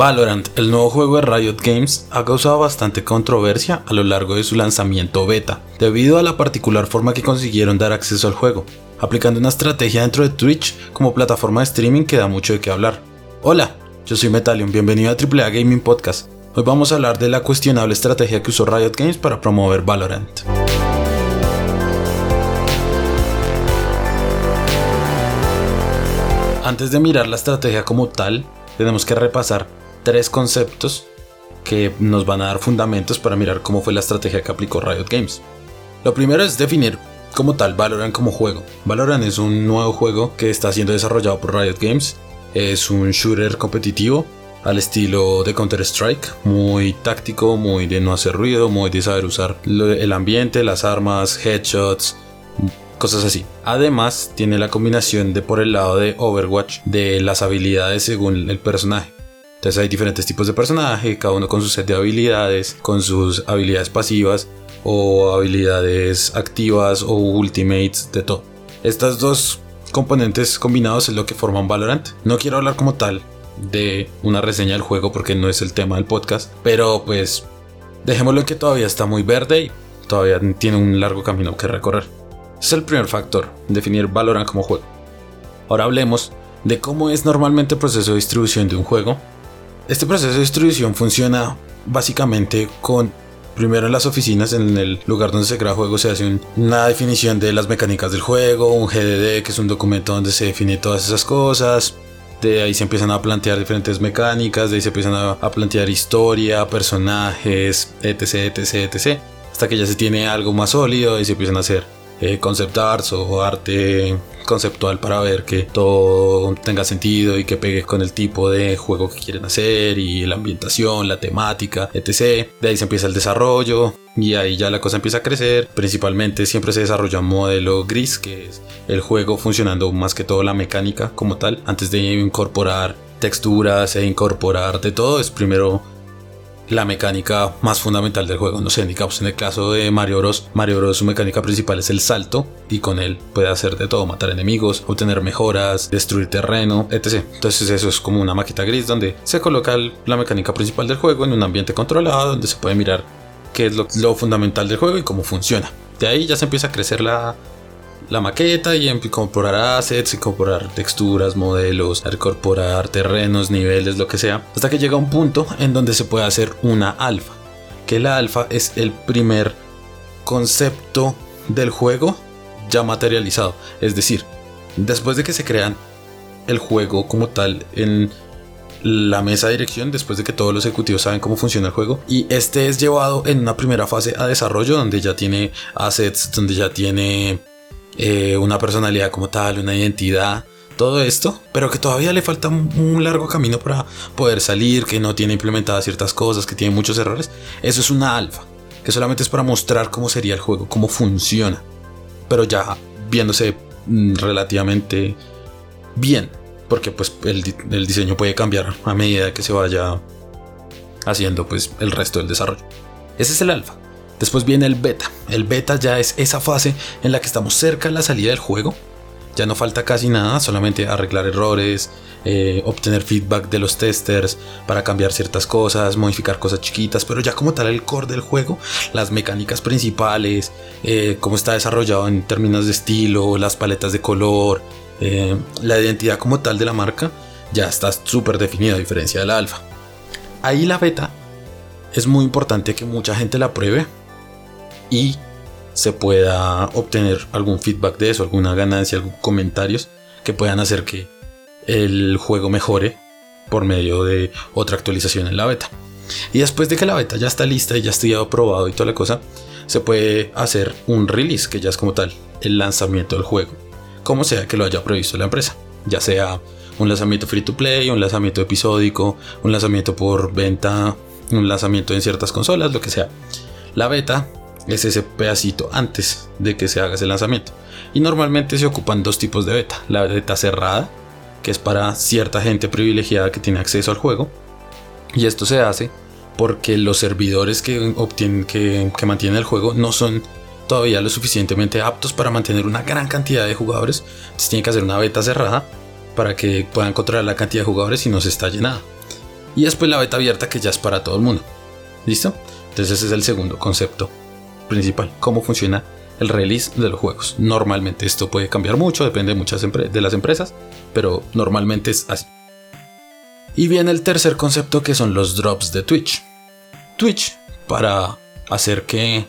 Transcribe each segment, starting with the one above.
Valorant, el nuevo juego de Riot Games, ha causado bastante controversia a lo largo de su lanzamiento beta, debido a la particular forma que consiguieron dar acceso al juego, aplicando una estrategia dentro de Twitch como plataforma de streaming que da mucho de qué hablar. Hola, yo soy Metalion, bienvenido a AAA Gaming Podcast. Hoy vamos a hablar de la cuestionable estrategia que usó Riot Games para promover Valorant. Antes de mirar la estrategia como tal, tenemos que repasar tres conceptos que nos van a dar fundamentos para mirar cómo fue la estrategia que aplicó Riot Games. Lo primero es definir como tal Valorant como juego. Valorant es un nuevo juego que está siendo desarrollado por Riot Games. Es un shooter competitivo al estilo de Counter-Strike, muy táctico, muy de no hacer ruido, muy de saber usar el ambiente, las armas, headshots, cosas así. Además, tiene la combinación de por el lado de Overwatch de las habilidades según el personaje. Entonces hay diferentes tipos de personaje, cada uno con su set de habilidades, con sus habilidades pasivas o habilidades activas o ultimates, de todo. Estas dos componentes combinados es lo que forman Valorant. No quiero hablar como tal de una reseña del juego porque no es el tema del podcast, pero pues dejémoslo que todavía está muy verde y todavía tiene un largo camino que recorrer. Es el primer factor, definir Valorant como juego. Ahora hablemos de cómo es normalmente el proceso de distribución de un juego este proceso de distribución funciona básicamente con Primero en las oficinas, en el lugar donde se crea juego, se hace una definición de las mecánicas del juego, un GDD, que es un documento donde se define todas esas cosas. De ahí se empiezan a plantear diferentes mecánicas, de ahí se empiezan a, plantear historia, personajes, etc, etc, etc. Hasta que ya se tiene algo más sólido y se empiezan a hacer eh, concept arts o arte conceptual para ver que todo tenga sentido y que pegue con el tipo de juego que quieren hacer y la ambientación, la temática, etc. De ahí se empieza el desarrollo y ahí ya la cosa empieza a crecer. Principalmente siempre se desarrolla un modelo gris, que es el juego funcionando más que todo la mecánica como tal, antes de incorporar texturas e incorporar de todo. Es primero la mecánica más fundamental del juego. No sé, digamos en el caso de Mario Bros. Mario Bros. su mecánica principal es el salto y con él puede hacer de todo, matar enemigos, obtener mejoras, destruir terreno, etc. Entonces eso es como una maqueta gris donde se coloca la mecánica principal del juego en un ambiente controlado donde se puede mirar qué es lo, lo fundamental del juego y cómo funciona. De ahí ya se empieza a crecer la, la maqueta y incorporar assets, incorporar texturas, modelos, incorporar terrenos, niveles, lo que sea, hasta que llega un punto en donde se puede hacer una alfa, que la alfa es el primer concepto del juego ya materializado, es decir, después de que se crean el juego como tal en la mesa de dirección después de que todos los ejecutivos saben cómo funciona el juego y este es llevado en una primera fase a desarrollo donde ya tiene assets, donde ya tiene eh, una personalidad como tal, una identidad, todo esto, pero que todavía le falta un largo camino para poder salir, que no tiene implementadas ciertas cosas, que tiene muchos errores. Eso es una alfa, que solamente es para mostrar cómo sería el juego, cómo funciona, pero ya viéndose mm, relativamente bien, porque pues el, el diseño puede cambiar a medida que se vaya haciendo pues el resto del desarrollo. Ese es el alfa. Después viene el beta. El beta ya es esa fase en la que estamos cerca de la salida del juego. Ya no falta casi nada, solamente arreglar errores, eh, obtener feedback de los testers para cambiar ciertas cosas, modificar cosas chiquitas, pero ya como tal el core del juego, las mecánicas principales, eh, cómo está desarrollado en términos de estilo, las paletas de color, eh, la identidad como tal de la marca, ya está súper definido a diferencia de la alfa. Ahí la beta es muy importante que mucha gente la pruebe y se pueda obtener algún feedback de eso, alguna ganancia, algunos comentarios que puedan hacer que el juego mejore por medio de otra actualización en la beta. Y después de que la beta ya está lista y ya estudiado, probado y toda la cosa, se puede hacer un release, que ya es como tal el lanzamiento del juego, como sea que lo haya previsto la empresa, ya sea un lanzamiento free to play, un lanzamiento episódico, un lanzamiento por venta, un lanzamiento en ciertas consolas, lo que sea. La beta es ese pedacito antes de que se haga ese lanzamiento. Y normalmente se ocupan dos tipos de beta. La beta cerrada, que es para cierta gente privilegiada que tiene acceso al juego. Y esto se hace porque los servidores que, obtienen, que, mantienen el juego no son todavía lo suficientemente aptos para mantener una gran cantidad de jugadores. Entonces tienen que hacer una beta cerrada para que puedan controlar la cantidad de jugadores y no se está llenada. Y después la beta abierta que ya es para todo el mundo. ¿Listo? Entonces ese es el segundo concepto principal. Cómo funciona el release de los juegos. Normalmente esto puede cambiar mucho, depende de muchas de las empresas, pero normalmente es así. Y viene el tercer concepto que son los drops de Twitch. Twitch, para hacer que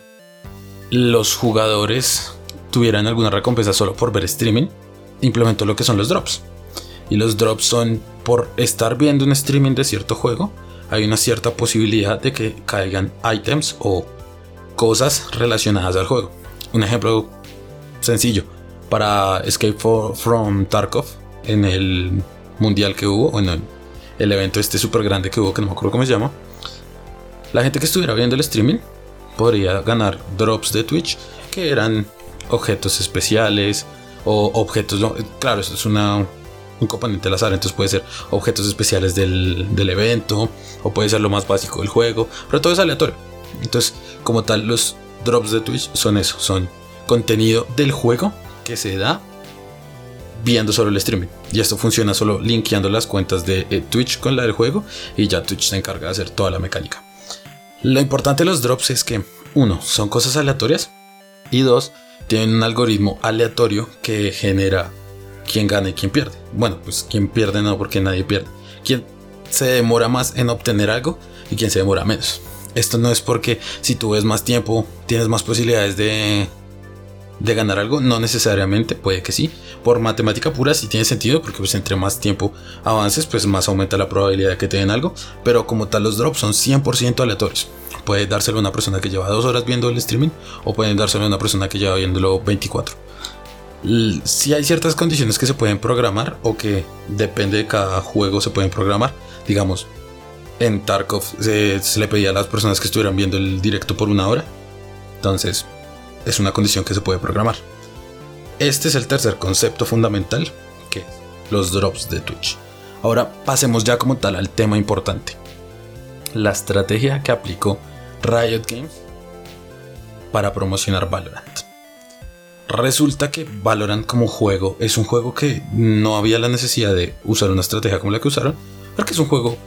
los jugadores tuvieran alguna recompensa solo por ver streaming, implementó lo que son los drops. Y los drops son por estar viendo un streaming de cierto juego, hay una cierta posibilidad de que caigan items o cosas relacionadas al juego. Un ejemplo sencillo, para Escape from Tarkov, en el mundial que hubo, en el, evento este súper grande que hubo, que no me acuerdo cómo se llama, la gente que estuviera viendo el streaming podría ganar drops de Twitch que eran objetos especiales o objetos. claro, eso es una, un componente al azar, entonces puede ser objetos especiales del, del, evento o puede ser lo más básico del juego, pero todo es aleatorio. Entonces, como tal, los drops de Twitch son eso, son contenido del juego que se da viendo solo el streaming. Y esto funciona solo linkeando las cuentas de eh, Twitch con la del juego y ya Twitch se encarga de hacer toda la mecánica. Lo importante de los drops es que, uno, son cosas aleatorias y dos, tienen un algoritmo aleatorio que genera quién gana y quién pierde. Bueno, pues quién pierde no porque nadie pierde. Quién se demora más en obtener algo y quién se demora menos. Esto no es porque si tú ves más tiempo tienes más posibilidades de, de ganar algo, no necesariamente, puede que sí. Por matemática pura sí tiene sentido porque pues entre más tiempo avances pues más aumenta la probabilidad de que te den algo. Pero como tal los drops son 100% aleatorios. Puede dárselo a una persona que lleva dos horas viendo el streaming o pueden dárselo a una persona que lleva viéndolo 24. Si hay ciertas condiciones que se pueden programar o que depende de cada juego se pueden programar. Digamos, en Tarkov se, le pedía a las personas que estuvieran viendo el directo por una hora. Entonces, es una condición que se puede programar. Este es el tercer concepto fundamental, que es los drops de Twitch. Ahora pasemos ya como tal al tema importante. La estrategia que aplicó Riot Games para promocionar Valorant. Resulta que Valorant como juego es un juego que no había la necesidad de usar una estrategia como la que usaron, porque es un juego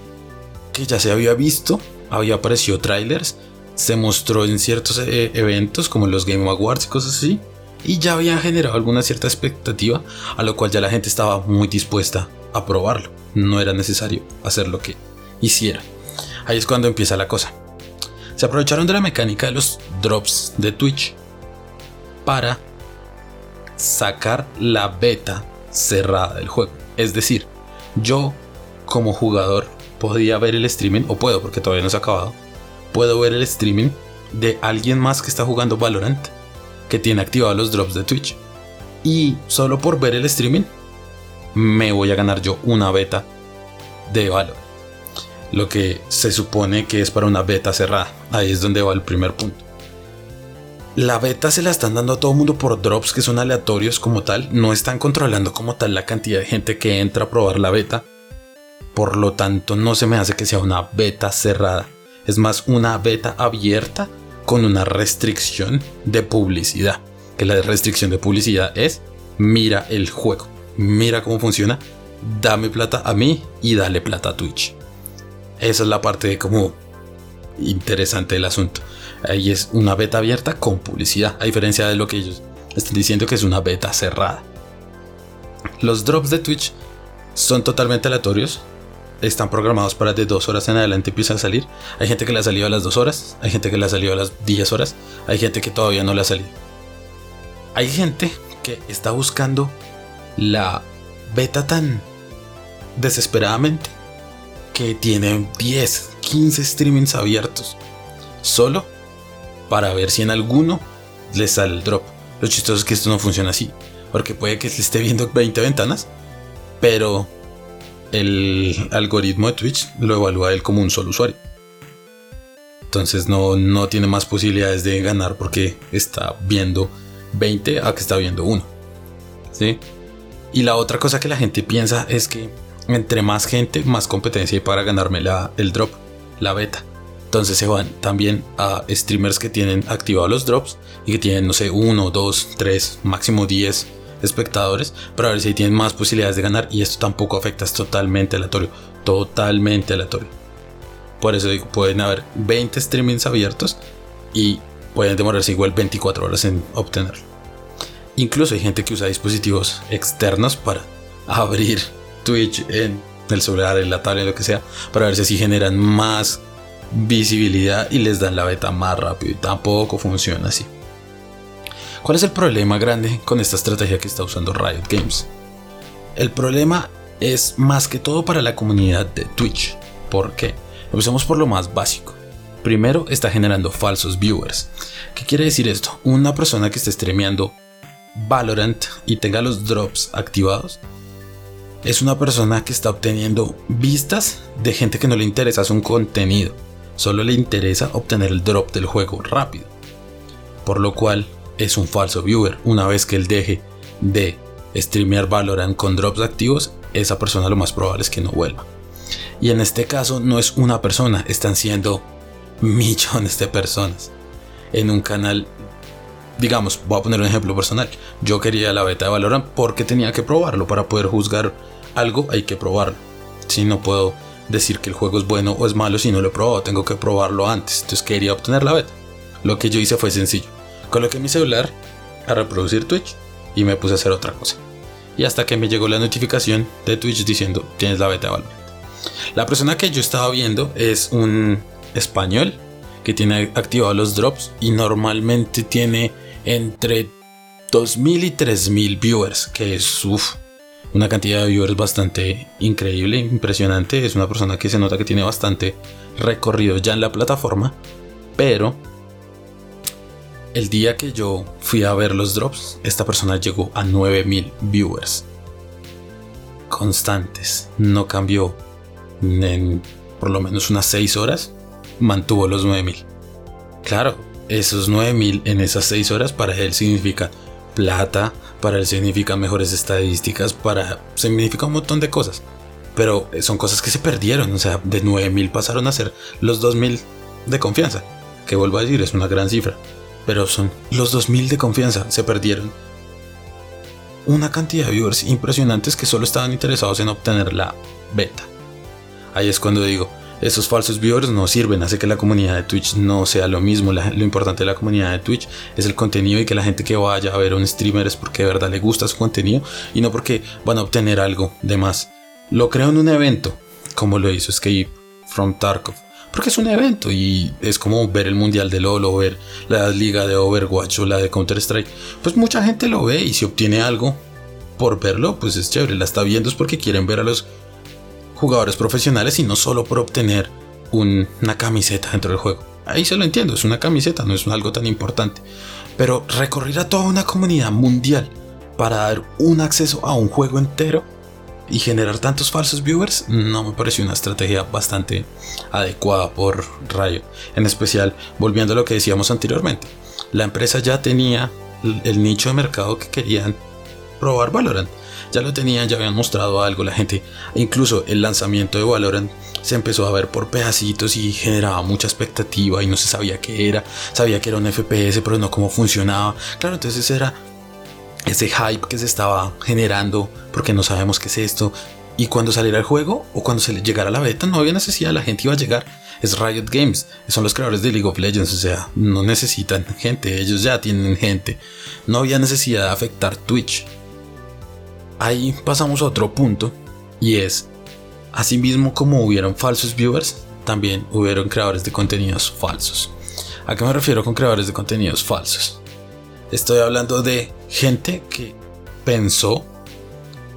que ya se había visto, había aparecido trailers, se mostró en ciertos eh, eventos como los Game Awards y cosas así, y ya había generado alguna cierta expectativa, a lo cual ya la gente estaba muy dispuesta a probarlo. No era necesario hacer lo que hiciera. Ahí es cuando empieza la cosa. Se aprovecharon de la mecánica de los drops de Twitch para sacar la beta cerrada del juego. Es decir, yo como jugador podía ver el streaming, o puedo porque todavía no se ha acabado, puedo ver el streaming de alguien más que está jugando Valorant, que tiene activados los drops de Twitch. Y solo por ver el streaming, me voy a ganar yo una beta de Valorant lo que se supone que es para una beta cerrada. Ahí es donde va el primer punto. La beta se la están dando a todo el mundo por drops que son aleatorios como tal, no están controlando como tal la cantidad de gente que entra a probar la beta. Por lo tanto, no se me hace que sea una beta cerrada. Es más una beta abierta con una restricción de publicidad. Que la restricción de publicidad es mira el juego, mira cómo funciona, dame plata a mí y dale plata a Twitch. Esa es la parte como interesante del asunto. Ahí es una beta abierta con publicidad, a diferencia de lo que ellos están diciendo que es una beta cerrada. Los drops de Twitch son totalmente aleatorios. Están programados para de dos horas en adelante empiezan a salir. Hay gente que le ha salido a las dos horas, hay gente que le ha salido a las 10 horas, hay gente que todavía no le ha salido. Hay gente que está buscando la beta tan desesperadamente que tienen 10, 15 streamings abiertos. Solo para ver si en alguno les sale el drop. Lo chistoso es que esto no funciona así. Porque puede que se esté viendo 20 ventanas. Pero el algoritmo de Twitch lo evalúa él como un solo usuario. Entonces no, no tiene más posibilidades de ganar porque está viendo 20 a que está viendo 1. ¿Sí? Y la otra cosa que la gente piensa es que entre más gente, más competencia hay para ganarme la, el drop, la beta. Entonces se van también a streamers que tienen activados los drops y que tienen, no sé, 1, 2, 3, máximo 10 espectadores para ver si tienen más posibilidades de ganar. Y esto tampoco afecta, es totalmente aleatorio. Totalmente aleatorio. Por eso digo, pueden haber 20 streamings abiertos y pueden demorarse igual 24 horas en obtenerlo. Incluso hay gente que usa dispositivos externos para abrir Twitch en el celular, en la tablet, lo que sea, para ver si así generan más visibilidad y les dan la beta más rápido. Y tampoco funciona así. ¿Cuál es el problema grande con esta estrategia que está usando Riot Games? El problema es más que todo para la comunidad de Twitch. ¿Por qué? Empecemos por lo más básico. Primero está generando falsos viewers. ¿Qué quiere decir esto? Una persona que esté streameando Valorant y tenga los drops activados es una persona que está obteniendo vistas de gente que no le interesa su contenido, solo le interesa obtener el drop del juego rápido. Por lo cual es un falso viewer. Una vez que él deje de streamear Valorant con drops activos, esa persona lo más probable es que no vuelva. Y en este caso no es una persona, están siendo millones de personas en un canal. Digamos, voy a poner un ejemplo personal. Yo quería la beta de Valorant porque tenía que probarlo. Para poder juzgar algo hay que probarlo. Si no puedo decir que el juego es bueno o es malo si no lo he probado, tengo que probarlo antes. Entonces quería obtener la beta. Lo que yo hice fue sencillo. Coloqué mi celular a reproducir Twitch y me puse a hacer otra cosa. Y hasta que me llegó la notificación de Twitch diciendo tienes la beta de Valorant. La persona que yo estaba viendo es un español que tiene activados los drops y normalmente tiene entre 2000 y 3000 viewers, que es una cantidad de viewers bastante increíble, impresionante. Es una persona que se nota que tiene bastante recorrido ya en la plataforma, pero el día que yo fui a ver los drops, esta persona llegó a 9000 viewers constantes, no cambió en por lo menos unas 6 horas, mantuvo los 9000. Claro, esos 9000 en esas 6 horas para él significa plata, para él significa mejores estadísticas, para significa un montón de cosas. Pero son cosas que se perdieron, o sea, de 9000 pasaron a ser los 2000 de confianza, que vuelvo a decir, es una gran cifra. Pero son los 2000 de confianza, se perdieron una cantidad de viewers impresionantes que solo estaban interesados en obtener la beta. Ahí es cuando digo, esos falsos viewers no sirven, hace que la comunidad de Twitch no sea lo mismo. lo importante de la comunidad de Twitch es el contenido y que la gente que vaya a ver a un streamer es porque de verdad le gusta su contenido y no porque van a obtener algo de más. Lo creo en un evento, como lo hizo Escape from Tarkov. Porque es un evento y es como ver el mundial de LOL o ver la liga de Overwatch o la de Counter Strike. Pues mucha gente lo ve y si obtiene algo por verlo, pues es chévere. La está viendo es porque quieren ver a los jugadores profesionales y no solo por obtener una camiseta dentro del juego. Ahí se lo entiendo, es una camiseta, no es algo tan importante. Pero recorrer a toda una comunidad mundial para dar un acceso a un juego entero y generar tantos falsos viewers no me pareció una estrategia bastante adecuada por Rayo. En especial, volviendo a lo que decíamos anteriormente, la empresa ya tenía el nicho de mercado que querían probar Valorant ya lo tenían, ya habían mostrado algo, la gente, incluso el lanzamiento de Valorant se empezó a ver por pedacitos y generaba mucha expectativa y no se sabía qué era, sabía que era un FPS, pero no cómo funcionaba. Claro, entonces era ese hype que se estaba generando porque no sabemos qué es esto. Y cuando saliera el juego o cuando se le llegara la beta, no había necesidad, la gente iba a llegar. Es Riot Games, son los creadores de League of Legends, o sea, no necesitan gente, ellos ya tienen gente. No había necesidad de afectar Twitch ahí pasamos a otro punto y es, asimismo como hubieron falsos viewers, también hubieron creadores de contenidos falsos. ¿A qué me refiero con creadores de contenidos falsos? Estoy hablando de gente que pensó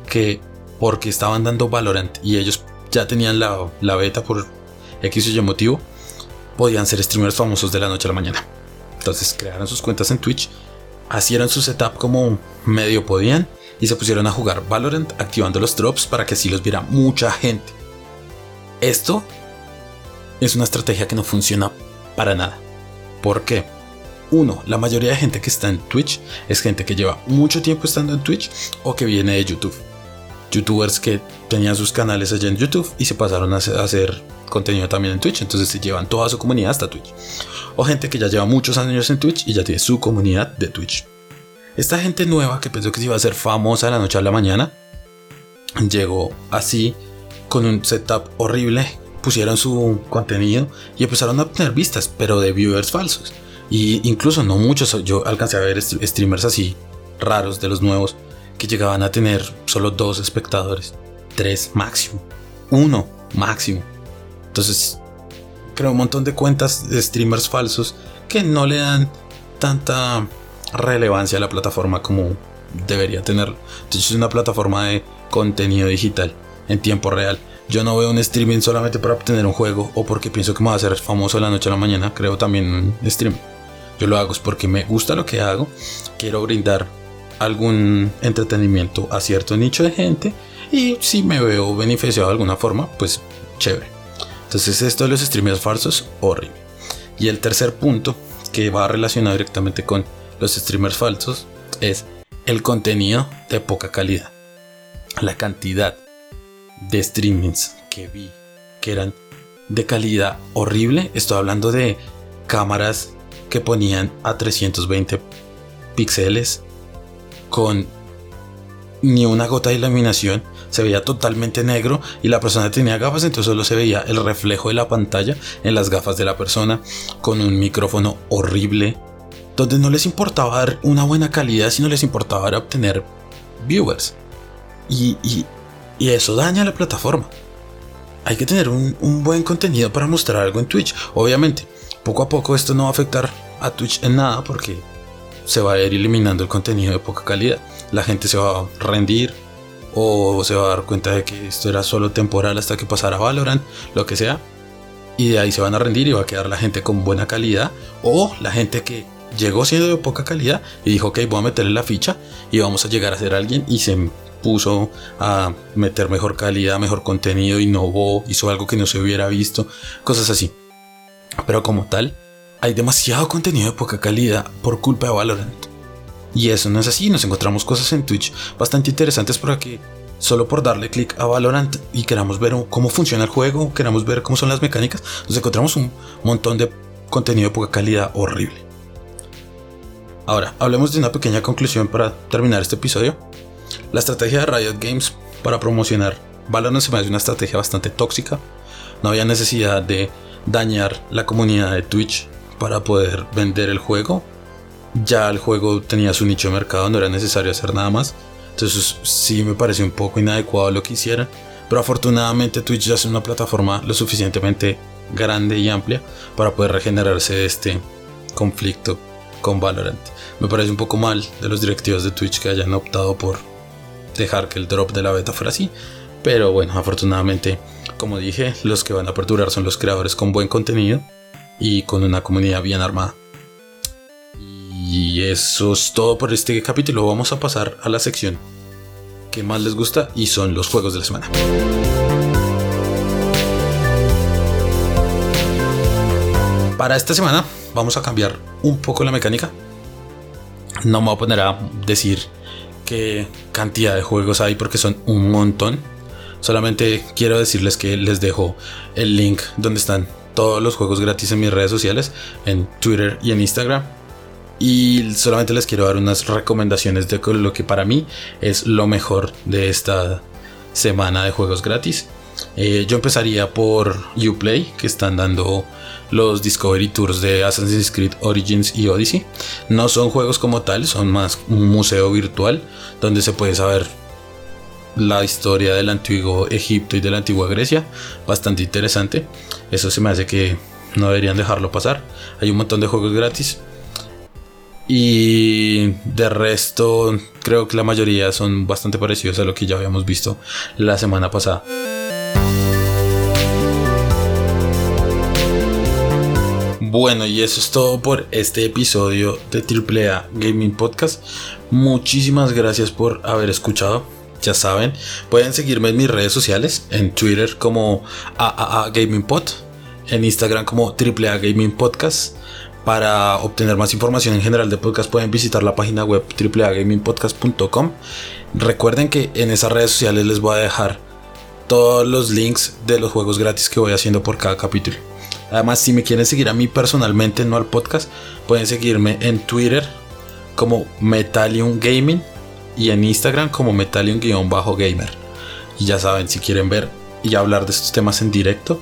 que porque estaban dando Valorant y ellos ya tenían la, la beta por X o Y motivo, podían ser streamers famosos de la noche a la mañana. Entonces crearon sus cuentas en Twitch, hicieron su setup como medio podían y se pusieron a jugar Valorant activando los drops para que así los viera mucha gente. Esto es una estrategia que no funciona para nada. ¿Por qué? Uno, la mayoría de gente que está en Twitch es gente que lleva mucho tiempo estando en Twitch o que viene de YouTube. Youtubers que tenían sus canales allá en YouTube y se pasaron a hacer contenido también en Twitch, entonces se llevan toda su comunidad hasta Twitch. O gente que ya lleva muchos años en Twitch y ya tiene su comunidad de Twitch. Esta gente nueva que pensó que se iba a ser famosa de la noche a la mañana, llegó así con un setup horrible, pusieron su contenido y empezaron a obtener vistas, pero de viewers falsos. Y incluso no muchos, yo alcancé a ver streamers así raros de los nuevos que llegaban a tener solo dos espectadores, tres máximo, uno máximo. Entonces, creo un montón de cuentas de streamers falsos que no le dan tanta relevancia a la plataforma como debería tener. Entonces, es una plataforma de contenido digital en tiempo real. Yo no veo un streaming solamente para obtener un juego o porque pienso que me va a hacer famoso la noche a la mañana. Creo también un stream. Yo lo hago es porque me gusta lo que hago. Quiero brindar algún entretenimiento a cierto nicho de gente. Y si me veo beneficiado de alguna forma, pues chévere. Entonces esto de los streamers falsos, horrible. Y el tercer punto que va relacionado directamente con los streamers falsos es el contenido de poca calidad. La cantidad de streamings que vi que eran de calidad horrible. Estoy hablando de cámaras que ponían a 320 píxeles con ni una gota de iluminación. Se veía totalmente negro y la persona tenía gafas, entonces solo se veía el reflejo de la pantalla en las gafas de la persona con un micrófono horrible, donde no les importaba dar una buena calidad, sino les importaba obtener viewers. Y, y, y eso daña la plataforma. Hay que tener un, buen contenido para mostrar algo en Twitch. Obviamente, poco a poco esto no va a afectar a Twitch en nada porque se va a ir eliminando el contenido de poca calidad. La gente se va a rendir o se va a dar cuenta de que esto era solo temporal hasta que pasara Valorant, lo que sea. Y de ahí se van a rendir y va a quedar la gente con buena calidad o la gente que llegó siendo de poca calidad y dijo, ok, voy a meterle la ficha y vamos a llegar a ser alguien y se puso a meter mejor calidad, mejor contenido, innovó, hizo algo que no se hubiera visto, cosas así. Pero como tal, hay demasiado contenido de poca calidad por culpa de Valorant. Y eso no es así, nos encontramos cosas en Twitch bastante interesantes por aquí. Solo por darle clic a Valorant y queramos ver cómo funciona el juego, queramos ver cómo son las mecánicas, nos encontramos un montón de contenido de poca calidad horrible. Ahora, hablemos de una pequeña conclusión para terminar este episodio. La estrategia de Riot Games para promocionar Valorant se me hace una estrategia bastante tóxica. No había necesidad de dañar la comunidad de Twitch para poder vender el juego. Ya el juego tenía su nicho de mercado, no era necesario hacer nada más. Entonces sí me pareció un poco inadecuado lo que hicieran. Pero afortunadamente Twitch ya es una plataforma lo suficientemente grande y amplia para poder regenerarse de este conflicto con Valorant. Me parece un poco mal de los directivos de Twitch que hayan optado por dejar que el drop de la beta fuera así. Pero bueno, afortunadamente, como dije, los que van a perdurar son los creadores con buen contenido y con una comunidad bien armada. Y eso es todo por este capítulo. Vamos a pasar a la sección que más les gusta y son los juegos de la semana. Para esta semana vamos a cambiar un poco la mecánica. No me voy a poner a decir qué cantidad de juegos hay porque son un montón. Solamente quiero decirles que les dejo el link donde están todos los juegos gratis en mis redes sociales, en Twitter y en Instagram. Y solamente les quiero dar unas recomendaciones de lo que para mí es lo mejor de esta semana de juegos gratis. Eh, yo empezaría por Uplay, que están dando los Discovery Tours de Assassin's Creed Origins y Odyssey. No son juegos como tal, son más un museo virtual donde se puede saber la historia del antiguo Egipto y de la antigua Grecia. Bastante interesante. Eso se me hace que no deberían dejarlo pasar. Hay un montón de juegos gratis. Y de resto, creo que la mayoría son bastante parecidos a lo que ya habíamos visto la semana pasada. Bueno, y eso es todo por este episodio de AAA Gaming Podcast. Muchísimas gracias por haber escuchado. Ya saben, pueden seguirme en mis redes sociales, en Twitter como AAA Gaming Pod, en Instagram como AAA Gaming Podcast. Para obtener más información en general de podcast pueden visitar la página web AAAgamingpodcast.com. Recuerden que en esas redes sociales les voy a dejar todos los links de los juegos gratis que voy haciendo por cada capítulo. Además, si me quieren seguir a mí personalmente, no al podcast, pueden seguirme en Twitter como Metallium Gaming y en Instagram como Metallium-Gamer. Y ya saben, si quieren ver y hablar de estos temas en directo,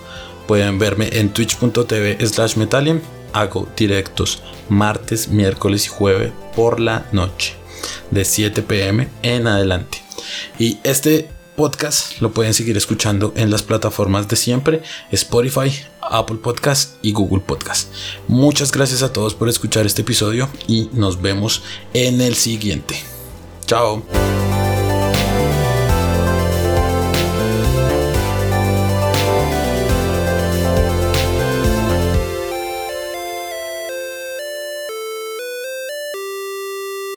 Pueden verme en twitch.tv slash metallium. Hago directos martes, miércoles y jueves por la noche de 7 pm en adelante. Y este podcast lo pueden seguir escuchando en las plataformas de siempre, Spotify, Apple Podcast y Google Podcast. Muchas gracias a todos por escuchar este episodio y nos vemos en el siguiente. Tchau.